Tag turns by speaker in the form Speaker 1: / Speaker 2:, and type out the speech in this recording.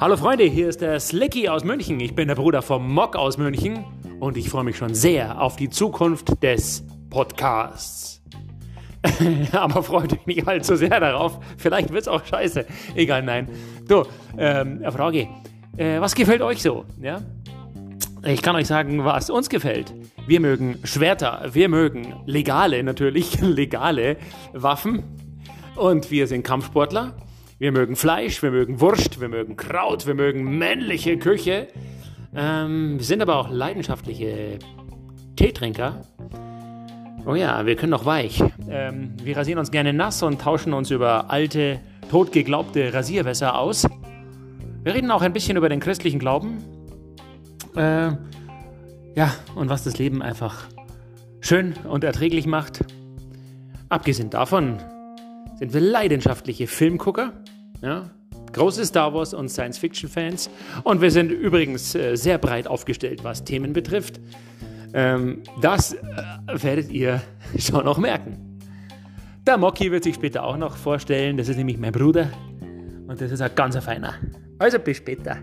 Speaker 1: Hallo Freunde, hier ist der Slicky aus München. Ich bin der Bruder vom Mock aus München und ich freue mich schon sehr auf die Zukunft des Podcasts. Aber freut euch nicht allzu sehr darauf. Vielleicht wird es auch scheiße. Egal, nein. Du, ähm, Frage. Äh, was gefällt euch so? Ja? Ich kann euch sagen, was uns gefällt. Wir mögen Schwerter, wir mögen legale, natürlich legale Waffen. Und wir sind Kampfsportler. Wir mögen Fleisch, wir mögen Wurst, wir mögen Kraut, wir mögen männliche Küche. Ähm, wir sind aber auch leidenschaftliche Teetrinker. Oh ja, wir können noch weich. Ähm, wir rasieren uns gerne nass und tauschen uns über alte, totgeglaubte Rasierwässer aus. Wir reden auch ein bisschen über den christlichen Glauben. Äh, ja, und was das Leben einfach schön und erträglich macht. Abgesehen davon sind wir leidenschaftliche Filmgucker. Ja? Große Star Wars und Science-Fiction-Fans. Und wir sind übrigens äh, sehr breit aufgestellt, was Themen betrifft. Ähm, das äh, werdet ihr schon noch merken. Der Mocky wird sich später auch noch vorstellen. Das ist nämlich mein Bruder. Und das ist ein ganz feiner. Also bis später.